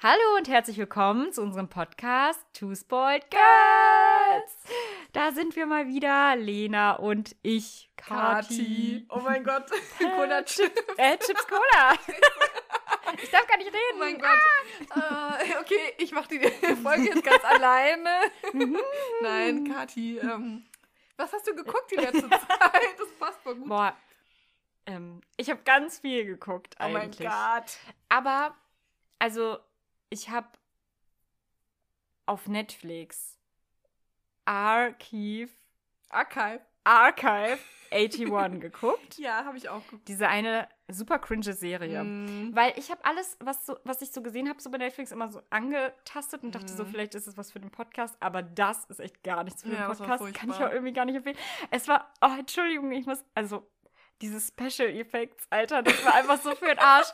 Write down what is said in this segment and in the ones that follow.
Hallo und herzlich willkommen zu unserem Podcast Two Spoiled Girls. Da sind wir mal wieder, Lena und ich, Kati. Oh mein Gott, Cola Chips. Äh, Chips Cola. ich darf gar nicht reden. Oh mein Gott. Äh, okay, ich mache die Folge jetzt ganz alleine. Nein, Kati, ähm, was hast du geguckt die letzte Zeit? Das passt voll gut. Boah, ähm, ich habe ganz viel geguckt oh mein eigentlich. Gott. Aber, also, ich habe auf Netflix Archive, Archive. Archive 81 geguckt. Ja, habe ich auch geguckt. Diese eine super cringe Serie. Mm. Weil ich habe alles, was, so, was ich so gesehen habe, so bei Netflix immer so angetastet und dachte so, Mhm. vielleicht ist es was für den Podcast, aber das ist echt gar nichts für den Ja, das war Podcast. Kann ich auch irgendwie gar nicht empfehlen. Es war, oh, Entschuldigung, ich muss, also diese Special Effects, Alter, das war einfach so für den Arsch.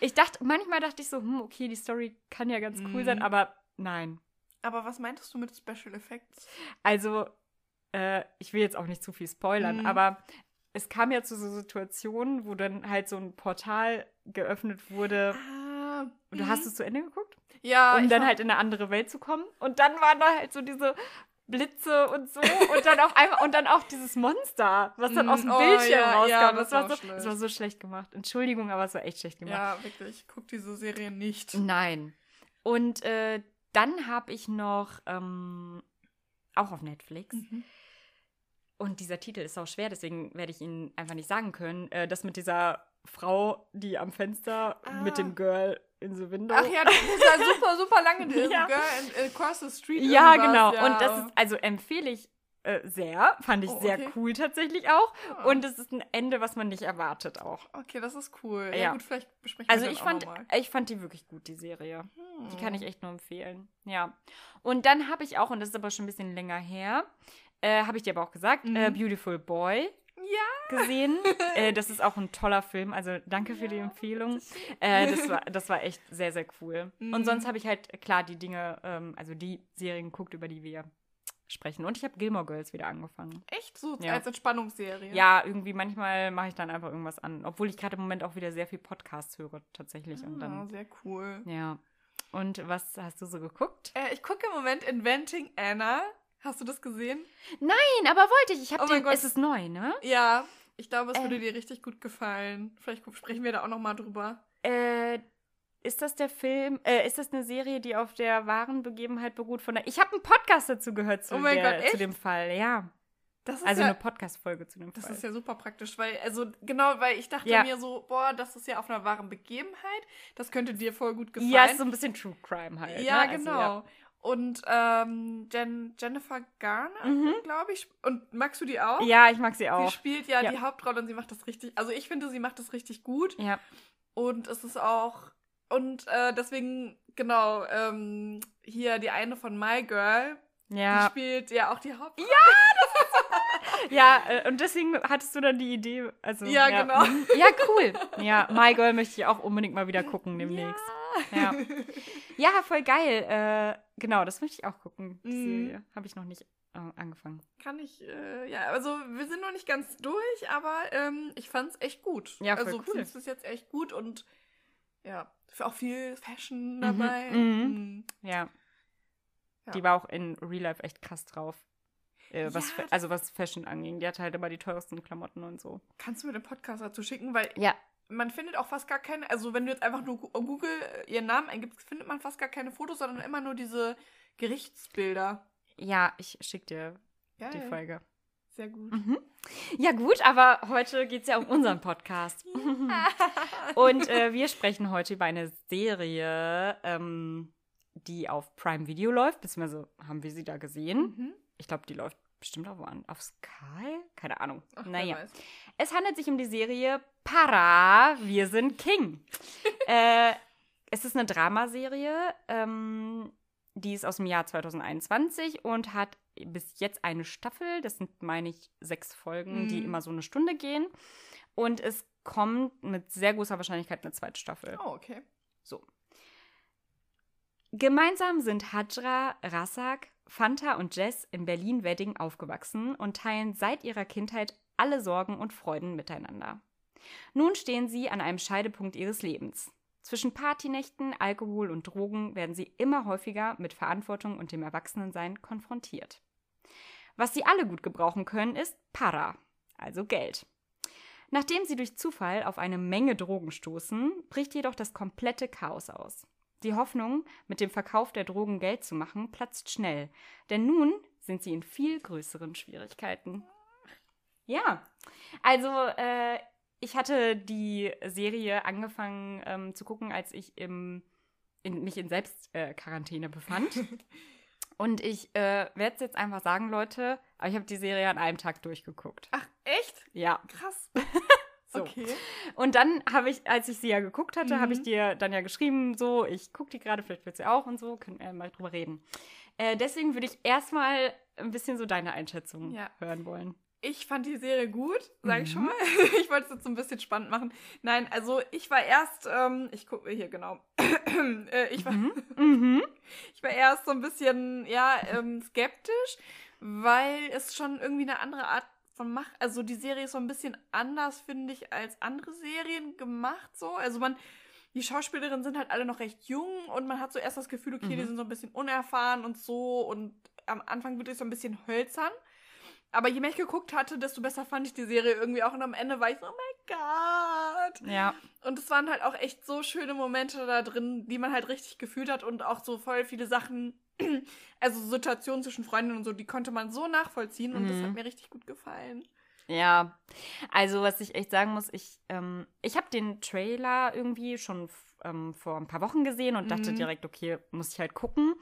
Ich dachte, manchmal dachte ich so, hm, okay, die Story kann ja ganz cool Mhm. sein, aber nein. Aber was meintest du mit Special Effects? Also, äh, ich will jetzt auch nicht zu viel spoilern, Mhm. aber es kam ja zu so Situationen, wo dann halt so ein Portal geöffnet wurde. Ah, Und du hast es zu Ende geguckt? ja, um dann halt in eine andere Welt zu kommen. Und dann waren da halt so diese Blitze und so. und dann auf einmal, und dann auch dieses Monster, was dann Mm, aus dem oh, Bildschirm ja, rauskam. ja, das, das war so, schlecht. das war so schlecht gemacht. Entschuldigung, aber es war echt schlecht gemacht. Ja, wirklich. Guck diese Serie nicht. Nein. Und äh, dann habe ich noch ähm, auch auf Netflix. Mhm. Und dieser Titel ist auch schwer, deswegen werde ich ihn einfach nicht sagen können. Äh, das mit dieser Frau, die am Fenster Ah. mit dem Girl in the window. Ach ja, das ist ja super, super lange. Das Ja. Girl in, across the street. Ja, genau. ja. Und das ist, also empfehle ich äh, sehr. Fand ich Oh, sehr okay. cool tatsächlich auch. Ah. Und es ist ein Ende, was man nicht erwartet auch. Okay, das ist cool. Ja, Ja. gut, vielleicht besprechen Also wir ich das auch fand, noch mal. ich fand die wirklich gut, die Serie. Die kann ich Hm. echt nur empfehlen. Ja. Und dann habe ich auch, und das ist aber schon ein bisschen länger her, äh, habe ich dir aber auch gesagt, Mhm. äh, Beautiful Boy Ja. Gesehen. äh, das ist auch ein toller Film. Also danke für die Empfehlung. Äh, das, war, das war echt sehr, sehr cool. Und Mhm. sonst habe ich halt, klar, die Dinge, ähm, also die Serien geguckt, über die wir sprechen. Und ich habe Gilmore Girls wieder angefangen. Echt so Ja. als Entspannungsserie. Ja, irgendwie manchmal mache ich dann einfach irgendwas an. Obwohl ich gerade im Moment auch wieder sehr viel Podcasts höre, tatsächlich. Und Ah, dann, sehr cool. ja. Und was hast du so geguckt? Äh, ich gucke im Moment Inventing Anna. Hast du das gesehen? Nein, aber wollte ich. Ich habe Oh mein den. Gott. Es ist neu, ne? Ja. Ich glaube, es würde dir richtig gut gefallen. Vielleicht sprechen wir da auch noch mal drüber. Äh, ist das der Film? Äh, ist das eine Serie, die auf der wahren Begebenheit beruht? Von der. Ich habe einen Podcast dazu gehört zu, Oh mein der, Gott, zu dem Fall. Ja. Das ist Also ja, eine Podcast-Folge zu dem Das Fall. ist ja super praktisch, weil, also genau, weil ich dachte Ja. mir so, boah, das ist ja auf einer wahren Begebenheit. Das könnte dir voll gut gefallen. ja, ist so ein bisschen True Crime halt. Ja, ne? Also, genau. Und ähm, Jen, Jennifer Garner, Mhm. glaube ich. Und magst du die auch? Ja, ich mag sie Sie auch. spielt ja, Ja. die Hauptrolle und sie macht das richtig. Also ich finde, sie macht das richtig gut. Ja. Und es ist auch. Und äh, deswegen, genau, ähm, hier die eine von My Girl, die Ja. spielt ja auch die Hauptrolle. Ja, äh, und deswegen hattest du dann die Idee. Also, Ja, genau. mhm. Ja, cool. Ja, My Girl möchte ich auch unbedingt mal wieder gucken demnächst. Ja, ja voll geil. Äh, genau, das möchte ich auch gucken. Die Mhm. Habe ich noch nicht äh, angefangen. Kann ich, äh, ja, also wir sind noch nicht ganz durch, aber ähm, ich fand's echt gut. Ja, voll also cool. find's bis jetzt echt gut und ja, auch viel Fashion dabei. mhm. Mhm. Ja. Ja. Die war auch in Real Life echt krass drauf. Äh, was, Ja, also was Fashion anging. Die hatte halt immer die teuersten Klamotten und so. Kannst du mir den Podcast dazu schicken? Weil Ja. man findet auch fast gar keine, also wenn du jetzt einfach nur Gu- Google äh, ihren Namen eingibst, findet man fast gar keine Fotos, sondern immer nur diese Gerichtsbilder. Ja, ich schick dir Geil. die Folge. Sehr gut. Mhm. Ja, gut, aber heute geht es ja um unseren Podcast. Und äh, wir sprechen heute über eine Serie, ähm, die auf Prime Video läuft, beziehungsweise haben wir sie da gesehen. Mhm. Ich glaube, die läuft bestimmt auch woan- auf Sky? Keine Ahnung. Ach, naja. Es handelt sich um die Serie Para, wir sind King. äh, es ist eine Dramaserie, ähm, die ist aus dem Jahr 2021 und hat bis jetzt eine Staffel. Das sind, meine ich, sechs Folgen, die Mhm. immer so eine Stunde gehen. Und es kommt mit sehr großer Wahrscheinlichkeit eine zweite Staffel. Oh, okay. So. Gemeinsam sind Hajra, Rassak, Fanta und Jess in Berlin-Wedding aufgewachsen und teilen seit ihrer Kindheit alle Sorgen und Freuden miteinander. Nun stehen sie an einem Scheidepunkt ihres Lebens. Zwischen Partynächten, Alkohol und Drogen werden sie immer häufiger mit Verantwortung und dem Erwachsenensein konfrontiert. Was sie alle gut gebrauchen können, ist Para, also Geld. Nachdem sie durch Zufall auf eine Menge Drogen stoßen, bricht jedoch das komplette Chaos aus. Die Hoffnung, mit dem Verkauf der Drogen Geld zu machen, platzt schnell, denn nun sind sie in viel größeren Schwierigkeiten. Ja, also äh, ich hatte die Serie angefangen ähm, zu gucken, als ich im, in, mich in Selbstquarantäne äh, befand. Und ich äh, werde es jetzt einfach sagen, Leute, aber ich habe die Serie an einem Tag durchgeguckt. Ach, echt? Ja. Krass. so. Okay. Und dann habe ich, als ich sie ja geguckt hatte, mhm. habe ich dir dann ja geschrieben, so, ich gucke die gerade, vielleicht wird sie auch und so, können wir mal drüber reden. Äh, deswegen würde ich erstmal ein bisschen so deine Einschätzung ja. hören wollen. Ich fand die Serie gut, sage ich mhm. schon mal. Ich wollte es jetzt so ein bisschen spannend machen. Nein, also ich war erst, ähm, ich gucke hier genau. äh, ich, war, mhm. mhm. ich war erst so ein bisschen, ja, ähm, skeptisch, weil es schon irgendwie eine andere Art von Macht, also die Serie ist so ein bisschen anders, finde ich, als andere Serien gemacht so. Also man, die Schauspielerinnen sind halt alle noch recht jung und man hat so erst das Gefühl, okay, mhm. die sind so ein bisschen unerfahren und so und am Anfang wird es so ein bisschen hölzern. Aber je mehr ich geguckt hatte, desto besser fand ich die Serie irgendwie auch. Und am Ende war ich so, oh mein Gott. Ja. Und es waren halt auch echt so schöne Momente da drin, die man halt richtig gefühlt hat und auch so voll viele Sachen, also Situationen zwischen Freundinnen und so, die konnte man so nachvollziehen und mhm. das hat mhm. mir richtig gut gefallen. Ja, also was ich echt sagen muss, ich, ähm, ich habe den Trailer irgendwie schon ähm, vor ein paar Wochen gesehen und dachte mhm. direkt, okay, muss ich halt gucken.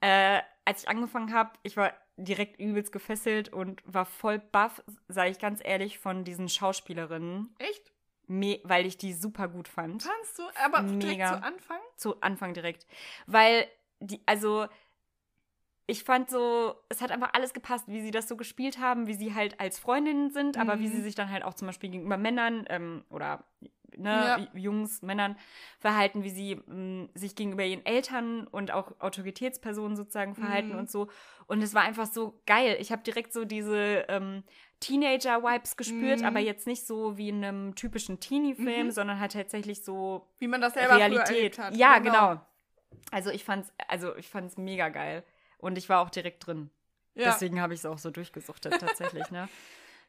Äh, als ich angefangen habe, ich war direkt übelst gefesselt und war voll baff, sage ich ganz ehrlich, von diesen Schauspielerinnen. Echt? Me weil ich die super gut fand. Kannst du? Aber Mega. direkt zu Anfang? Zu Anfang direkt. Weil die, also ich fand so, es hat einfach alles gepasst, wie sie das so gespielt haben, wie sie halt als Freundinnen sind, mhm. aber wie sie mhm. sich dann halt auch zum Beispiel gegenüber Männern ähm, oder ne, ja. Jungs, Männern verhalten, wie sie mh, mm, sich gegenüber ihren Eltern und auch Autoritätspersonen sozusagen verhalten mhm. und so. Und es war einfach so geil. Ich habe direkt so diese ähm, Teenager-Vibes gespürt, mhm. aber jetzt nicht so wie in einem typischen Teenie-Film, mhm. sondern halt tatsächlich so wie man das selber Realität. hat. Ja, genau. genau. Also ich fand's, also ich fand's mega geil. Und ich war auch direkt drin. Ja. Deswegen habe ich es auch so durchgesuchtet, tatsächlich, ne?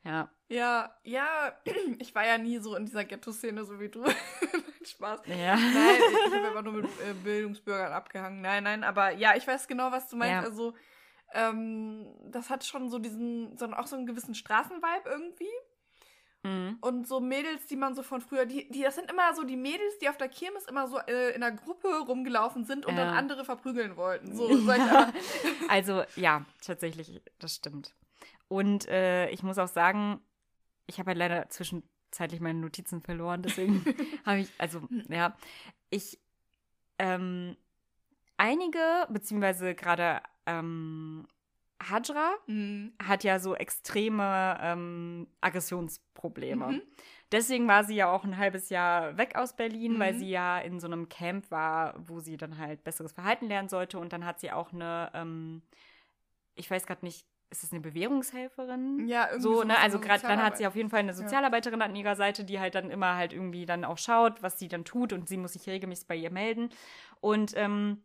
Ja. Ja, ja, ich war ja nie so in dieser Ghetto-Szene, so wie du. Spaß. Ja. Nein, ich habe einfach nur mit äh, Bildungsbürgern abgehangen. Nein, nein, aber ja, ich weiß genau, was du meinst. Ja. Also, ähm, das hat schon so diesen, so, auch so einen gewissen Straßenvibe irgendwie. Mhm. Und so Mädels, die man so von früher, die, die, das sind immer so die Mädels, die auf der Kirmes immer so äh, in einer Gruppe rumgelaufen sind und ja. dann andere verprügeln wollten. So, ja. Also, ja, tatsächlich, das stimmt. Und äh, ich muss auch sagen, ich habe halt leider zwischenzeitlich meine Notizen verloren, deswegen habe ich, also, ja, ich, ähm, einige, beziehungsweise gerade ähm, Hajra mhm. hat ja so extreme ähm, Aggressionsprobleme. Mhm. Deswegen war sie ja auch ein halbes Jahr weg aus Berlin, mhm. weil sie ja in so einem Camp war, wo sie dann halt besseres Verhalten lernen sollte. Und dann hat sie auch eine, ähm, ich weiß gerade nicht, ist das eine Bewährungshelferin? Ja, irgendwie. So, ne? Also gerade dann hat sie auf jeden Fall eine Sozialarbeiterin ja. an ihrer Seite, die halt dann immer halt irgendwie dann auch schaut, was sie dann tut und sie muss sich regelmäßig bei ihr melden. Und ähm,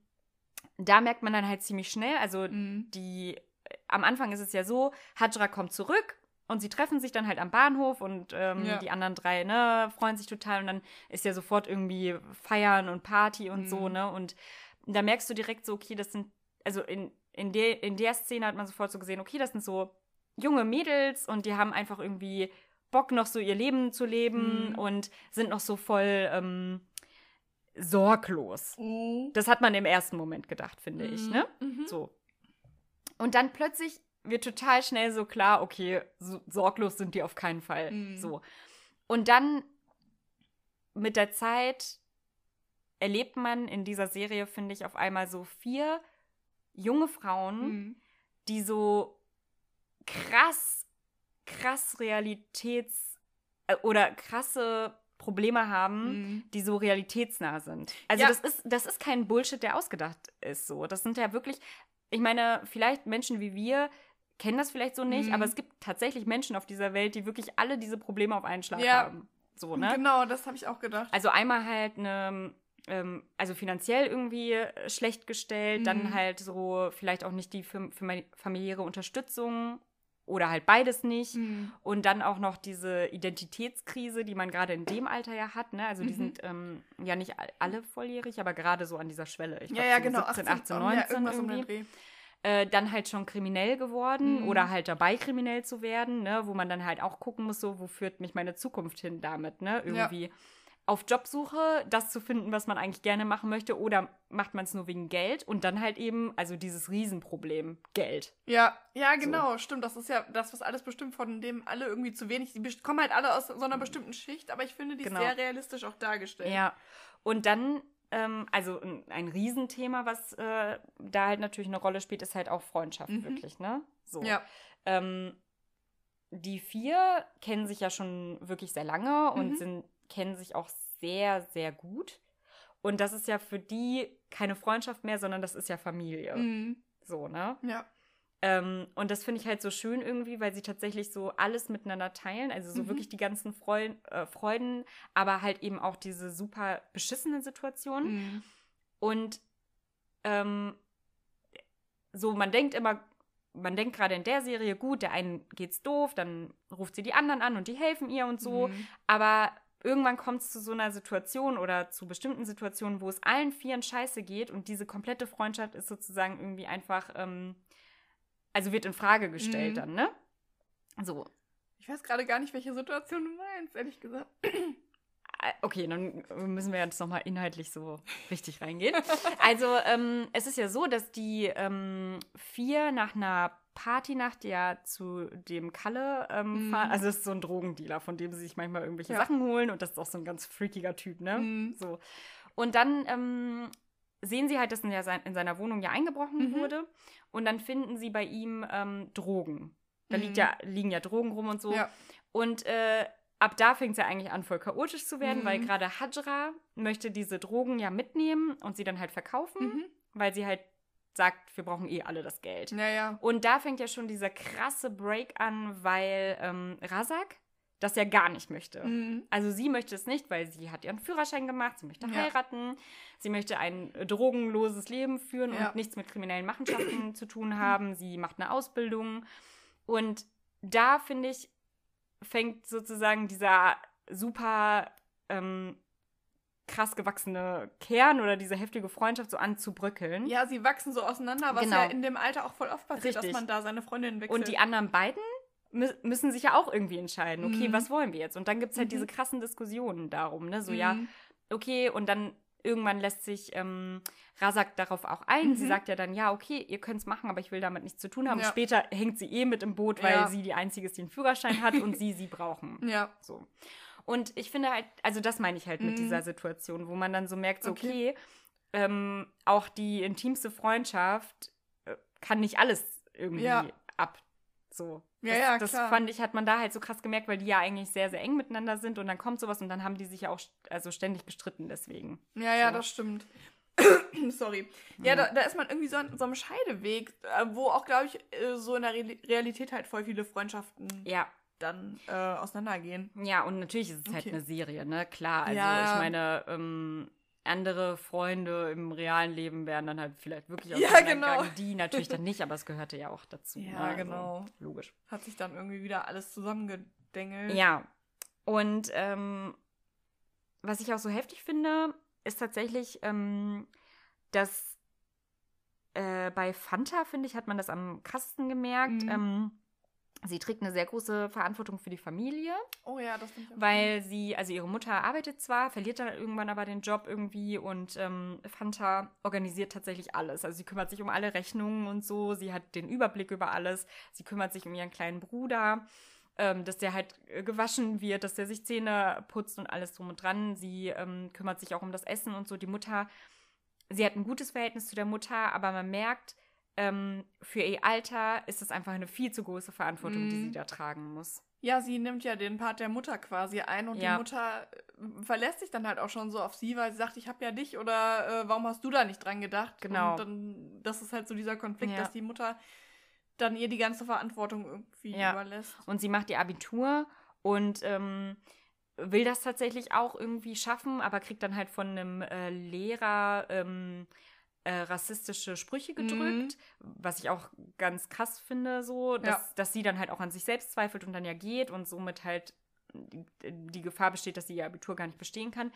da merkt man dann halt ziemlich schnell, also mhm. die, am Anfang ist es ja so, Hajra kommt zurück und sie treffen sich dann halt am Bahnhof und ähm, ja. die anderen drei, ne, freuen sich total und dann ist ja sofort irgendwie Feiern und Party und mhm. so, ne? Und da merkst du direkt so, okay, das sind, also in in, der in der Szene hat man sofort so gesehen, okay, das sind so junge Mädels und die haben einfach irgendwie Bock, noch so ihr Leben zu leben mhm. und sind noch so voll ähm, sorglos. Mhm. Das hat man im ersten Moment gedacht, finde mhm. ich, ne? Mhm. So. Und dann plötzlich wird total schnell so klar, okay, so, sorglos sind die auf keinen Fall. Mhm. So. Und dann mit der Zeit erlebt man in dieser Serie, finde ich, auf einmal so vier junge Frauen, mhm. die so krass, krass Realitäts- äh, oder krasse Probleme haben, mhm. die so realitätsnah sind. Also ja. das ist das ist kein Bullshit, der ausgedacht ist so. Das sind ja wirklich ich meine, vielleicht Menschen wie wir kennen das vielleicht so nicht, mhm. aber es gibt tatsächlich Menschen auf dieser Welt, die wirklich alle diese Probleme auf einen Schlag ja. haben. So, ne? Genau, das habe ich auch gedacht. Also einmal halt eine ähm, also finanziell irgendwie äh, schlecht gestellt, Mhm. dann halt so vielleicht auch nicht die fam- fam- familiäre Unterstützung oder halt beides nicht. Mhm. Und dann auch noch diese Identitätskrise, die man gerade in dem Alter ja hat. Ne? Also die Mhm. sind ähm, ja nicht all- alle volljährig, aber gerade so an dieser Schwelle. Ich Ja, glaub, ja, so genau. 17, 18, ja, 19 irgendwas um den irgendwie. Dreh. Äh, dann halt schon kriminell geworden Mhm. oder halt dabei kriminell zu werden, ne? wo man dann halt auch gucken muss, so, wo führt mich meine Zukunft hin damit, ne? Irgendwie auf Jobsuche das zu finden, was man eigentlich gerne machen möchte, oder macht man es nur wegen Geld und dann halt eben, also dieses Riesenproblem, Geld. Ja, ja, genau, stimmt. Das ist ja das, was alles bestimmt, von dem alle irgendwie zu wenig. Die kommen halt alle aus so einer bestimmten Schicht, aber ich finde die Genau. sehr realistisch auch dargestellt. Ja. Und dann, ähm, also ein, ein Riesenthema, was äh, da halt natürlich eine Rolle spielt, ist halt auch Freundschaft, Mhm. wirklich, ne? So. Ja. Ähm, die vier kennen sich ja schon wirklich sehr lange und Mhm. sind, kennen sich auch sehr, sehr gut. Und das ist ja für die keine Freundschaft mehr, sondern das ist ja Familie. Mhm. So, ne? Ja. Ähm, und das finde ich halt so schön irgendwie, weil sie tatsächlich so alles miteinander teilen. Also so Mhm. wirklich die ganzen Freuden, äh, Freuden, aber halt eben auch diese super beschissenen Situationen. Mhm. Und ähm, so, man denkt immer, man denkt gerade in der Serie, gut, der einen geht's doof, dann ruft sie die anderen an und die helfen ihr und so. Mhm. Aber irgendwann kommt es zu so einer Situation oder zu bestimmten Situationen, wo es allen Vieren scheiße geht und diese komplette Freundschaft ist sozusagen irgendwie einfach, ähm, also wird in Frage gestellt Mhm. dann, ne? So. Ich weiß gerade gar nicht, welche Situation du meinst, ehrlich gesagt. Äh, Okay, dann müssen wir jetzt nochmal inhaltlich so richtig reingehen. Also, ähm, es ist ja so, dass die ähm, vier nach einer Partynacht ja zu dem Kalle ähm, Mhm. fahren. Also, es ist so ein Drogendealer, von dem sie sich manchmal irgendwelche Ja. Sachen holen und das ist auch so ein ganz freakiger Typ, ne? Mhm. So. Und dann ähm, sehen sie halt, dass in, der, sein- in seiner Wohnung ja eingebrochen Mhm. wurde und dann finden sie bei ihm ähm, Drogen. Da liegt Mhm. ja, liegen ja Drogen rum und so. Ja. Und äh, ab da fängt es ja eigentlich an, voll chaotisch zu werden, Mhm. weil gerade Hajra möchte diese Drogen ja mitnehmen und sie dann halt verkaufen, Mhm. weil sie halt sagt, wir brauchen eh alle das Geld. Ja, ja. Und da fängt ja schon dieser krasse Break an, weil ähm, Razak das ja gar nicht möchte. Mhm. Also sie möchte es nicht, weil sie hat ihren Führerschein gemacht, sie möchte Ja. heiraten, sie möchte ein drogenloses Leben führen Ja. und nichts mit kriminellen Machenschaften zu tun haben. Sie macht eine Ausbildung. Und da, finde ich, fängt sozusagen dieser super ähm, krass gewachsene Kern oder diese heftige Freundschaft so an zu bröckeln. Ja, sie wachsen so auseinander, was Genau. ja in dem Alter auch voll oft passiert, Richtig. dass man da seine Freundin wechselt. Und die anderen beiden mü müssen sich ja auch irgendwie entscheiden, okay, Mhm. was wollen wir jetzt? Und dann gibt es halt Mhm. diese krassen Diskussionen darum, ne? So, ja, Mhm. okay, und dann irgendwann lässt sich ähm, Razak darauf auch ein. Sie Mhm. sagt ja dann, ja, okay, ihr könnt es machen, aber ich will damit nichts zu tun haben. Ja. Später hängt sie eh mit im Boot, weil Ja. sie die Einzige ist, die einen Führerschein hat und sie sie brauchen. Ja. So. Und ich finde halt, also das meine ich halt mit Mhm. dieser Situation, wo man dann so merkt, so, Okay. okay, ähm, auch die intimste Freundschaft äh, kann nicht alles irgendwie Ja. ab. So. Ja, das, ja, das klar. fand ich, hat man da halt so krass gemerkt, weil die ja eigentlich sehr, sehr eng miteinander sind und dann kommt sowas und dann haben die sich ja auch also ständig gestritten deswegen. Ja, ja, So. das stimmt. Sorry. Ja, da, da ist man irgendwie so an so einem Scheideweg, äh, wo auch, glaube ich, äh, so in der Re Realität halt voll viele Freundschaften Ja, dann äh, auseinandergehen. ja, und natürlich ist es halt Okay. eine Serie, ne? Klar, also Ja. ich meine, ähm, andere Freunde im realen Leben wären dann halt vielleicht wirklich Ja, genau. Die natürlich dann nicht, aber es gehörte ja auch dazu. Ja, ne? Also, genau. logisch. Hat sich dann irgendwie wieder alles zusammengedengelt. Ja. Und ähm, was ich auch so heftig finde, ist tatsächlich, ähm, dass äh, bei Fanta, finde ich, hat man das am krassesten gemerkt. Mhm. Ähm, sie trägt eine sehr große Verantwortung für die Familie, Oh ja, das finde ich weil sie, also ihre Mutter arbeitet zwar, verliert dann irgendwann aber den Job irgendwie und ähm, Fanta organisiert tatsächlich alles. Also sie kümmert sich um alle Rechnungen und so, sie hat den Überblick über alles, sie kümmert sich um ihren kleinen Bruder ähm, dass der halt äh, gewaschen wird, dass der sich Zähne putzt und alles drum und dran. Sie ähm, kümmert sich auch um das Essen und so. Die Mutter, sie hat ein gutes Verhältnis zu der Mutter, aber man merkt, ähm, für ihr Alter ist es einfach eine viel zu große Verantwortung, die Mhm. sie da tragen muss. Ja, sie nimmt ja den Part der Mutter quasi ein und Ja. die Mutter äh, verlässt sich dann halt auch schon so auf sie, weil sie sagt, ich habe ja dich oder äh, warum hast du da nicht dran gedacht? Genau. Und dann, das ist halt so dieser Konflikt, Ja. dass die Mutter dann ihr die ganze Verantwortung irgendwie Ja. überlässt. Und sie macht ihr Abitur und ähm, will das tatsächlich auch irgendwie schaffen, aber kriegt dann halt von einem äh, Lehrer ähm, äh, rassistische Sprüche Mhm. gedrückt, was ich auch ganz krass finde, so, dass, Ja. dass sie dann halt auch an sich selbst zweifelt und dann ja geht und somit halt die, die Gefahr besteht, dass sie ihr Abitur gar nicht bestehen kann.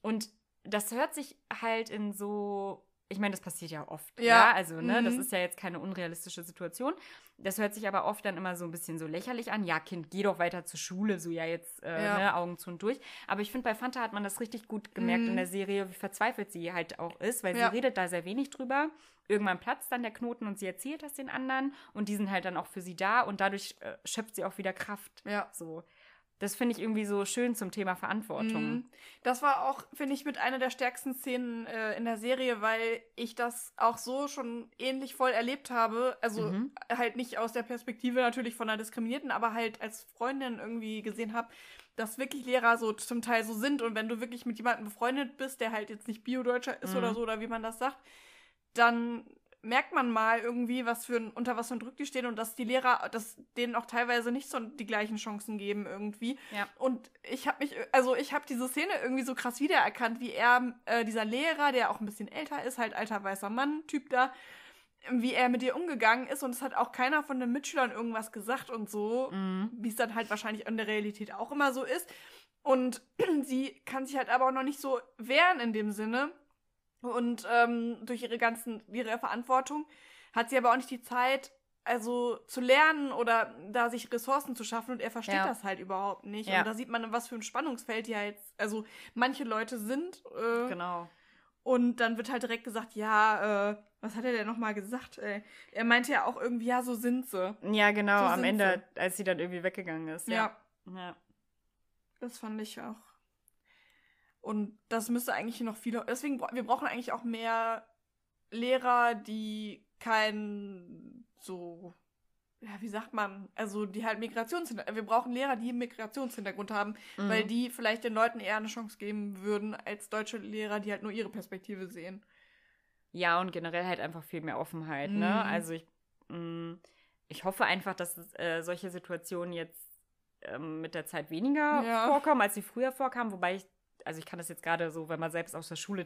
Und das hört sich halt in so, ich meine, das passiert ja oft, ja, Ja. also, ne, das Mhm. ist ja jetzt keine unrealistische Situation. Das hört sich aber oft dann immer so ein bisschen so lächerlich an. Ja, Kind, geh doch weiter zur Schule, so ja jetzt äh, Ja. Ne, Augen zu und durch. Aber ich finde, bei Fanta hat man das richtig gut gemerkt in Mhm. der Serie, wie verzweifelt sie halt auch ist, weil Ja. sie redet da sehr wenig drüber. Irgendwann platzt dann der Knoten und sie erzählt das den anderen und die sind halt dann auch für sie da und dadurch äh, schöpft sie auch wieder Kraft. Ja. So. Das finde ich irgendwie so schön zum Thema Verantwortung. Mhm. Das war auch, finde ich, mit einer der stärksten Szenen äh, in der Serie, weil ich das auch so schon ähnlich voll erlebt habe. Also Mhm. halt nicht aus der Perspektive natürlich von einer Diskriminierten, aber halt als Freundin irgendwie gesehen habe, dass wirklich Lehrer so zum Teil so sind. Und wenn du wirklich mit jemandem befreundet bist, der halt jetzt nicht Bio-Deutscher ist Mhm. oder so, oder wie man das sagt, dann merkt man mal irgendwie, was für ein, unter was für ein Druck die stehen und dass die Lehrer, dass denen auch teilweise nicht so die gleichen Chancen geben irgendwie. Ja. Und ich habe mich, also ich habe diese Szene irgendwie so krass wiedererkannt, wie er, äh, dieser Lehrer, der auch ein bisschen älter ist, halt alter weißer Mann, Typ da, wie er mit ihr umgegangen ist und es hat auch keiner von den Mitschülern irgendwas gesagt und so, Mhm. wie es dann halt wahrscheinlich in der Realität auch immer so ist. Und sie kann sich halt aber auch noch nicht so wehren in dem Sinne. Und ähm, durch ihre ganzen, ihre Verantwortung hat sie aber auch nicht die Zeit, also zu lernen oder da sich Ressourcen zu schaffen und er versteht Ja. das halt überhaupt nicht. Ja. Und da sieht man, was für ein Spannungsfeld die jetzt, also manche Leute sind. Äh, Genau. Und dann wird halt direkt gesagt, ja, äh, was hat er denn nochmal gesagt? Ey? Er meinte ja auch irgendwie, ja, so sind sie. Ja, genau, So am Ende, als sie dann irgendwie weggegangen ist. Ja. Ja. ja. Das fand ich auch. Und das müsste eigentlich noch viele. Deswegen, wir brauchen eigentlich auch mehr Lehrer, die kein so. Ja, wie sagt man? Also, die halt Migrationshintergrund. Wir brauchen Lehrer, die einen Migrationshintergrund haben, Mhm. weil die vielleicht den Leuten eher eine Chance geben würden, als deutsche Lehrer, die halt nur ihre Perspektive sehen. Ja, und generell halt einfach viel mehr Offenheit, ne? Mhm. Also ich, mh, ich hoffe einfach, dass äh, solche Situationen jetzt ähm, mit der Zeit weniger Ja. vorkommen, als sie früher vorkamen, wobei ich, also ich kann das jetzt gerade so, wenn man selbst aus der Schule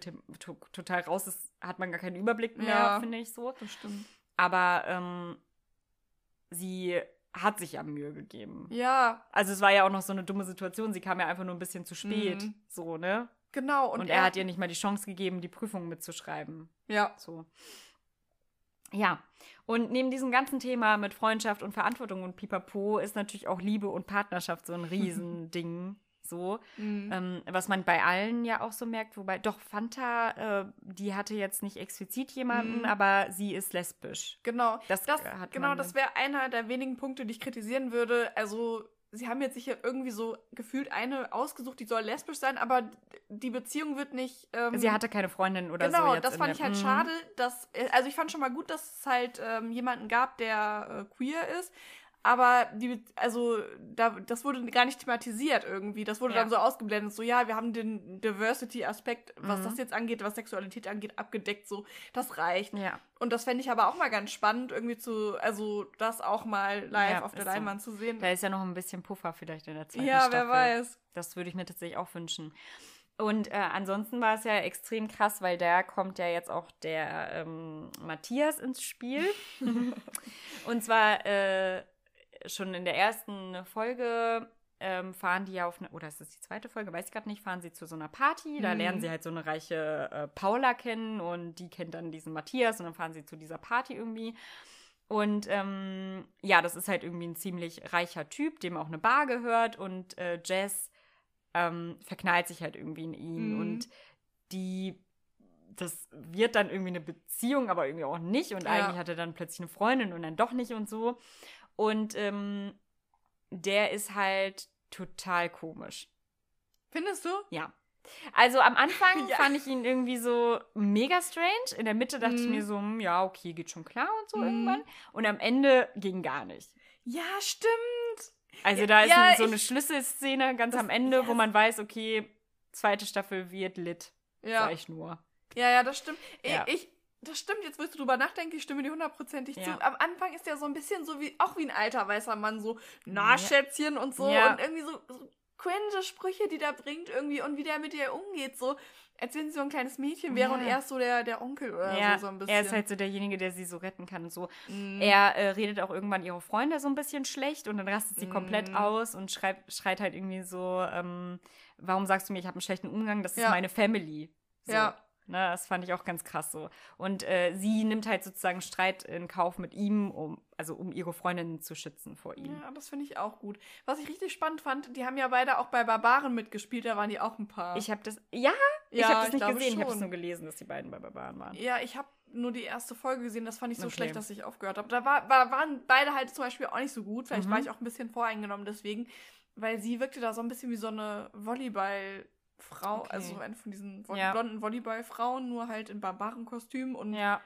total raus ist, hat man gar keinen Überblick mehr, Ja. finde ich so. Das stimmt. Aber ähm, sie hat sich ja Mühe gegeben. Ja, Also es war ja auch noch so eine dumme Situation, sie kam ja einfach nur ein bisschen zu spät, Mhm. so, ne? genau. Und, er, hat ihr nicht mal die Chance gegeben, die Prüfung mitzuschreiben. Ja. So. Ja, und neben diesem ganzen Thema mit Freundschaft und Verantwortung und Pipapo ist natürlich auch Liebe und Partnerschaft so ein Riesending. So, Mhm. ähm, was man bei allen ja auch so merkt, wobei doch Fanta, äh, die hatte jetzt nicht explizit jemanden, Mhm. aber sie ist lesbisch. Genau. Das, Das, äh, genau, das wäre einer der wenigen Punkte, die ich kritisieren würde. Also, sie haben jetzt sicher irgendwie so gefühlt eine ausgesucht, die soll lesbisch sein, aber die Beziehung wird nicht. Ähm, Sie hatte keine Freundin oder so. genau, das fand ich halt Mhm. schade. Dass, äh, also, ich fand schon mal gut, dass es halt ähm, jemanden gab, der äh, queer ist. Aber die, also, da, das wurde gar nicht thematisiert irgendwie. Das wurde Ja. dann so ausgeblendet. So, ja, wir haben den Diversity-Aspekt, was Mhm. das jetzt angeht, was Sexualität angeht, abgedeckt. So, das reicht. Ja, Und das fände ich aber auch mal ganz spannend, irgendwie zu, also das auch mal live Ja, auf der ist so. Leinwand zu sehen. da ist ja noch ein bisschen Puffer vielleicht in der zweiten Ja, Staffel. wer weiß. Das würde ich mir tatsächlich auch wünschen. Und äh, ansonsten war es ja extrem krass, weil da kommt ja jetzt auch der ähm, Matthias ins Spiel. Und zwar äh, schon in der ersten Folge ähm, fahren die ja auf eine, oder ist das die zweite Folge, weiß ich gerade nicht, fahren sie zu so einer Party. Da Mhm. lernen sie halt so eine reiche äh, Paula kennen und die kennt dann diesen Matthias und dann fahren sie zu dieser Party irgendwie. Und ähm, ja, das ist halt irgendwie ein ziemlich reicher Typ, dem auch eine Bar gehört und äh, Jess ähm, verknallt sich halt irgendwie in ihn Mhm. und die das wird dann irgendwie eine Beziehung, aber irgendwie auch nicht und Ja. eigentlich hat er dann plötzlich eine Freundin und dann doch nicht und so und ähm, der ist halt total komisch. Findest du? Ja. Also am Anfang Ja. fand ich ihn irgendwie so mega strange. In der Mitte dachte ich Mhm. mir so, hm, ja, okay, geht schon klar und so Mhm. irgendwann. Und am Ende ging gar nicht. Ja, stimmt. Also Ja, da ist ja, so ich- eine Schlüsselszene ganz Das- am Ende, wo man weiß, okay, zweite Staffel wird lit. Ja. Sag ich nur. Ja, ja, das stimmt. Ich, ich das stimmt, jetzt wo ich drüber nachdenke, ich stimme dir hundertprozentig Ja. zu. Am Anfang ist er so ein bisschen so wie, auch wie ein alter weißer Mann, so, na. Schätzchen und so. Ja. Und irgendwie so, so cringe Sprüche, die der bringt irgendwie und wie der mit ihr umgeht, so als wenn sie so ein kleines Mädchen wäre Ja. und er ist so der, der Onkel oder ja, so, so ein bisschen. er ist halt so derjenige, der sie so retten kann und so. Mm. Er äh, redet auch irgendwann ihre Freunde so ein bisschen schlecht und dann rastet sie Mhm. komplett aus und schreit, schreit halt irgendwie so, ähm, warum sagst du mir, ich habe einen schlechten Umgang, das ist meine Family. So. Ja. Ne, das fand ich auch ganz krass so. Und äh, sie nimmt halt sozusagen Streit in Kauf mit ihm, um, also um ihre Freundin zu schützen vor ihm. Ja, das finde ich auch gut. Was ich richtig spannend fand, die haben ja beide auch bei Barbaren mitgespielt, da waren die auch ein paar. Ich habe das, ja, ich Ja, habe das ich nicht gesehen, ich habe es schon. nur gelesen, dass die beiden bei Barbaren waren. Ja, ich habe nur die erste Folge gesehen, das fand ich so Okay. schlecht, dass ich aufgehört habe. Da war, war, waren beide halt zum Beispiel auch nicht so gut. Vielleicht Mhm. war ich auch ein bisschen voreingenommen deswegen, weil sie wirkte da so ein bisschen wie so eine Volleyballfrau, Okay. also eine von diesen Ja. blonden Volleyballfrauen, nur halt in Barbarenkostüm und Ja,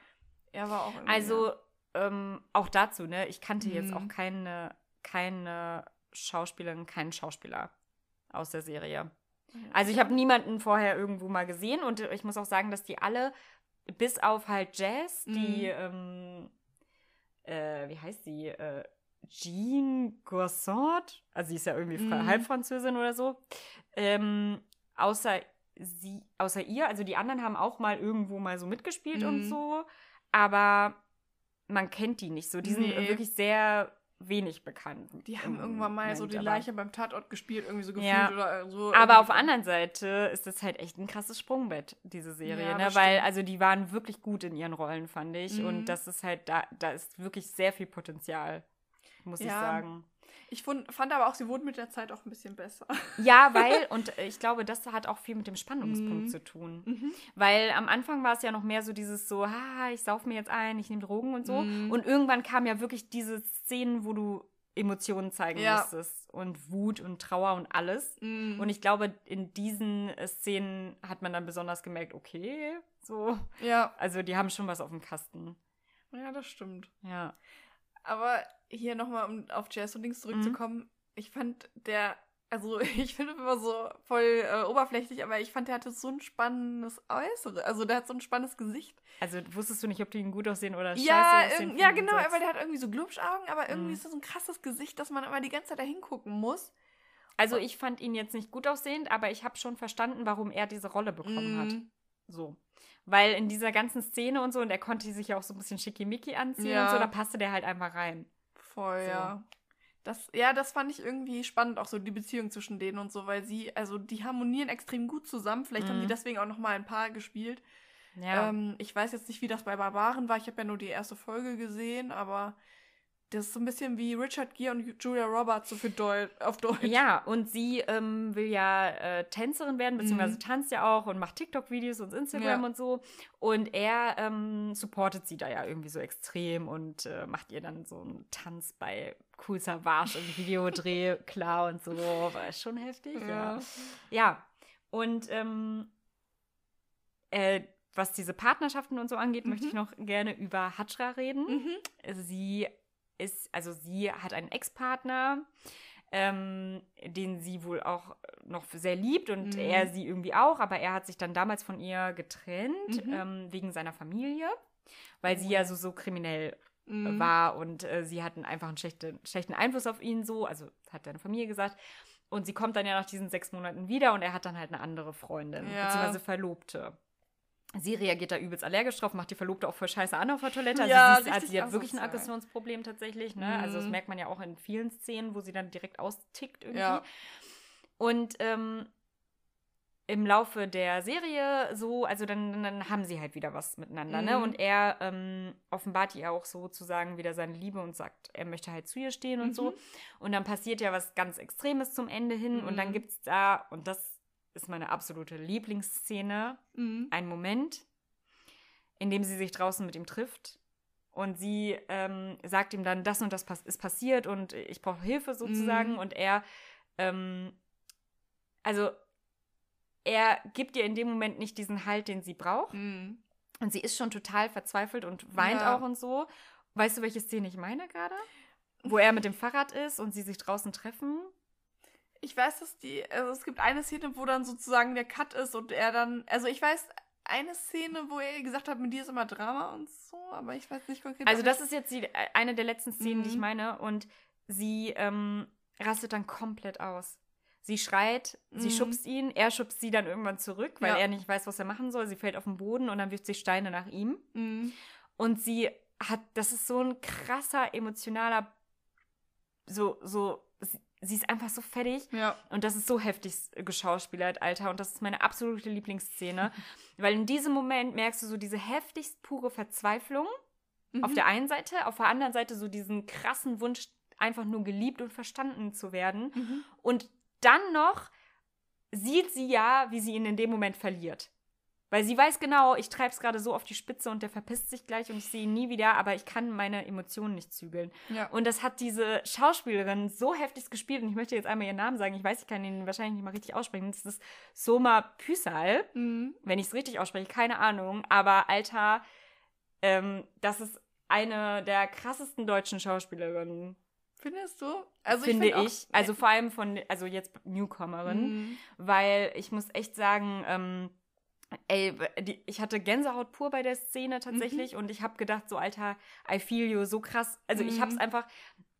er war auch irgendwie, also ähm, auch dazu, ne, ich kannte jetzt Mhm. auch keine, keine Schauspielerin, keinen Schauspieler aus der Serie. Also ich habe niemanden vorher irgendwo mal gesehen und ich muss auch sagen, dass die alle, bis auf halt Jazz, die, ähm, äh, wie heißt die, äh, Jean Gossard, also sie ist ja irgendwie Mhm. Halbfranzösin oder so, ähm, außer sie, außer ihr, also die anderen haben auch mal irgendwo mal so mitgespielt und Mhm. so, aber man kennt die nicht so. Die sind Nee. wirklich sehr wenig bekannt. Die haben irgendwann mal so Moment, die aber- Leiche beim Tatort gespielt, irgendwie so gefühlt Ja. oder so. aber auf der anderen Seite ist das halt echt ein krasses Sprungbett, diese Serie, Ja, ne? Weil, also die waren wirklich gut in ihren Rollen, fand ich. Mhm. Und das ist halt, da, da ist wirklich sehr viel Potenzial, muss ich Ja. sagen. Ich fand, fand aber auch, sie wurden mit der Zeit auch ein bisschen besser. Ja, weil, und ich glaube, das hat auch viel mit dem Spannungspunkt Mhm. zu tun. Mhm. Weil am Anfang war es ja noch mehr so dieses so, ha, ich sauf mir jetzt ein, ich nehme Drogen und so. Mhm. Und irgendwann kamen ja wirklich diese Szenen, wo du Emotionen zeigen Ja. musstest und Wut und Trauer und alles. Mhm. Und ich glaube, in diesen äh, Szenen hat man dann besonders gemerkt, okay, so. ja. Also die haben schon was auf dem Kasten. ja, das stimmt. Ja. Aber hier nochmal, um auf Jazz und Dings zurückzukommen, ich fand der, also ich finde immer so voll äh, oberflächlich, aber ich fand, der hatte so ein spannendes Äußere. Also der hat so ein spannendes Gesicht. Also wusstest du nicht, ob die ihn gut aussehen oder scheiße Ja, aussehen? ja, genau, weil der hat irgendwie so Glubschaugen, aber irgendwie Mhm. ist das so ein krasses Gesicht, dass man immer die ganze Zeit da hingucken muss. Also ich fand ihn jetzt nicht gut aussehend, aber ich habe schon verstanden, warum er diese Rolle bekommen hat. Mhm. So. Weil in dieser ganzen Szene und so, und er konnte sich ja auch so ein bisschen schickimicki anziehen Ja. und so, da passte der halt einfach rein. Voll, So. ja. Das, ja, das fand ich irgendwie spannend, auch so die Beziehung zwischen denen und so, weil sie, also die harmonieren extrem gut zusammen. Vielleicht haben Mhm. die deswegen auch noch mal ein paar gespielt. Ja. Ähm, ich weiß jetzt nicht, wie das bei Barbaren war. Ich habe ja nur die erste Folge gesehen, aber das ist so ein bisschen wie Richard Gere und Julia Roberts so für Deu auf Deutsch. Ja, und sie ähm, will ja äh, Tänzerin werden, beziehungsweise Mhm. tanzt ja auch und macht TikTok-Videos und Instagram Ja. und so. Und er ähm, supportet sie da ja irgendwie so extrem und äh, macht ihr dann so einen Tanz bei Cool Savage im Videodreh klar und so. War schon heftig, ja. Ja. Ja, und ähm, äh, was diese Partnerschaften und so angeht, möchte ich Mhm. noch gerne über Hajra reden. Mhm. Sie ist, also sie hat einen Ex-Partner, ähm, den sie wohl auch noch sehr liebt und Mhm. er sie irgendwie auch, aber er hat sich dann damals von ihr getrennt Mhm. ähm, wegen seiner Familie, weil sie Oh ja ja. so, so kriminell Mhm. war und äh, sie hatten einfach einen schlechten, schlechten Einfluss auf ihn so, also hat seine Familie gesagt. Und sie kommt dann ja nach diesen sechs Monaten wieder und er hat dann halt eine andere Freundin, Ja. beziehungsweise Verlobte. Sie reagiert da übelst allergisch drauf, macht die Verlobte auch voll scheiße an auf der Toilette. Also Ja, sie, ist, also richtig sie hat wirklich ein. Aggressionsproblem tatsächlich. Ne? Also das Mhm. merkt man ja auch in vielen Szenen, wo sie dann direkt austickt irgendwie. Ja. Und ähm, im Laufe der Serie so, also dann, dann haben sie halt wieder was miteinander, ne? Mhm. Und er ähm, offenbart ihr auch sozusagen wieder seine Liebe und sagt, er möchte halt zu ihr stehen und Mhm. so. Und dann passiert ja was ganz Extremes zum Ende hin. Und dann Mhm. gibt es da, und das ist meine absolute Lieblingsszene, Mhm. einen Moment, in dem sie sich draußen mit ihm trifft. Und sie ähm, sagt ihm dann, das und das pass ist passiert und ich brauche Hilfe sozusagen. Mhm. Und er, ähm, also er gibt ihr in dem Moment nicht diesen Halt, den sie braucht. Mhm. Und sie ist schon total verzweifelt und weint Ja. auch und so. Weißt du, welche Szene ich meine gerade? Wo er mit dem Fahrrad ist und sie sich draußen treffen. Ich weiß, dass die, also es gibt eine Szene, wo dann sozusagen der Cut ist und er dann, also ich weiß eine Szene, wo er gesagt hat, mit dir ist immer Drama und so, aber ich weiß nicht konkret. Also das ist jetzt die, eine der letzten Szenen, die ich Mhm. meine. Und sie ähm, rastet dann komplett aus. Sie schreit, sie Mhm. schubst ihn, er schubst sie dann irgendwann zurück, weil Ja. er nicht weiß, was er machen soll. Sie fällt auf den Boden und dann wirft sie Steine nach ihm. Mhm. Und sie hat, das ist so ein krasser, emotionaler, so, so, sie, ist einfach so fertig. Ja. Und das ist so heftig geschauspielert, Alter. Und das ist meine absolute Lieblingsszene. Weil in diesem Moment merkst du so diese heftigst pure Verzweiflung auf Mhm. der einen Seite, auf der anderen Seite so diesen krassen Wunsch, einfach nur geliebt und verstanden zu werden. Mhm. Und dann noch sieht sie ja, wie sie ihn in dem Moment verliert. Weil sie weiß genau, ich treibe es gerade so auf die Spitze und der verpisst sich gleich und ich sehe ihn nie wieder, aber ich kann meine Emotionen nicht zügeln. Ja. Und das hat diese Schauspielerin so heftig gespielt und ich möchte jetzt einmal ihren Namen sagen. Ich weiß, ich kann ihn wahrscheinlich nicht mal richtig aussprechen. Das ist Soma Pysal, Mhm. wenn ich es richtig ausspreche, keine Ahnung. Aber Alter, ähm, das ist eine der krassesten deutschen Schauspielerinnen, Findest du? Also finde ich. find auch- Also vor allem von, also jetzt Newcomerin, Mhm. weil ich muss echt sagen, ähm, ey, die, ich hatte Gänsehaut pur bei der Szene tatsächlich und ich habe gedacht, so Alter, I feel you, so krass. Also ich habe es Mhm. einfach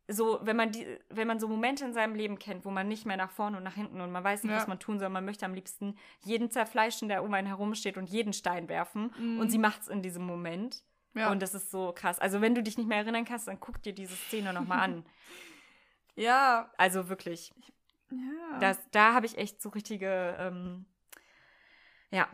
so, wenn man die, wenn man so Momente in seinem Leben kennt, wo man nicht mehr nach vorne und nach hinten und man weiß nicht, Ja. was man tun soll, man möchte am liebsten jeden zerfleischen, der um einen herumsteht und jeden Stein werfen. Mhm. Und sie macht's in diesem Moment. Ja. Und das ist so krass. Also wenn du dich nicht mehr erinnern kannst, dann guck dir diese Szene nochmal an. ja. Also wirklich. Ja. Das, da habe ich echt so richtige, ähm, ja,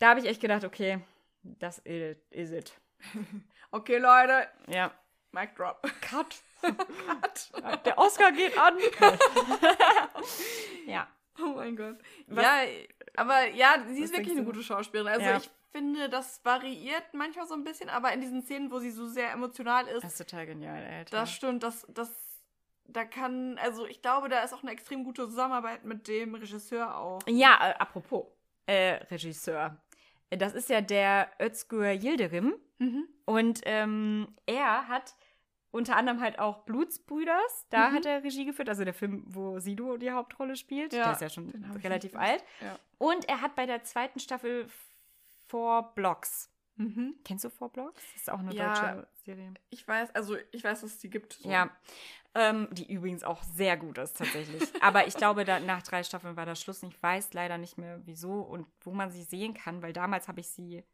da habe ich echt gedacht, okay, das is is it. okay, Leute. Ja. Mic drop. Cut. Cut. Der Oscar geht an. ja. Oh mein Gott. Was- Ja, aber ja, sie ist wirklich eine gute Schauspielerin. Also Ja. ich finde, das variiert manchmal so ein bisschen, aber in diesen Szenen, wo sie so sehr emotional ist, Das ist total genial, Alter. das stimmt, das, das, da kann, also ich glaube, da ist auch eine extrem gute Zusammenarbeit mit dem Regisseur auch. ja, äh, apropos, äh, Regisseur. Das ist ja der Özgür Yildirim. Mhm. Und ähm, er hat unter anderem halt auch Blutsbrüders, da Mhm. hat er Regie geführt, also der Film, wo Sido die Hauptrolle spielt. Ja, der ist ja schon relativ alt. Ja. Und er hat bei der zweiten Staffel Four Blocks. Mhm. Kennst du Four Blocks? Das ist auch eine Ja. deutsche Serie. Ich weiß, also ich weiß, dass es die gibt. so. Ja. Ähm, die übrigens auch sehr gut ist tatsächlich. Aber ich glaube, da, nach drei Staffeln war das Schluss. Und ich weiß leider nicht mehr, wieso und wo man sie sehen kann, weil damals habe ich sie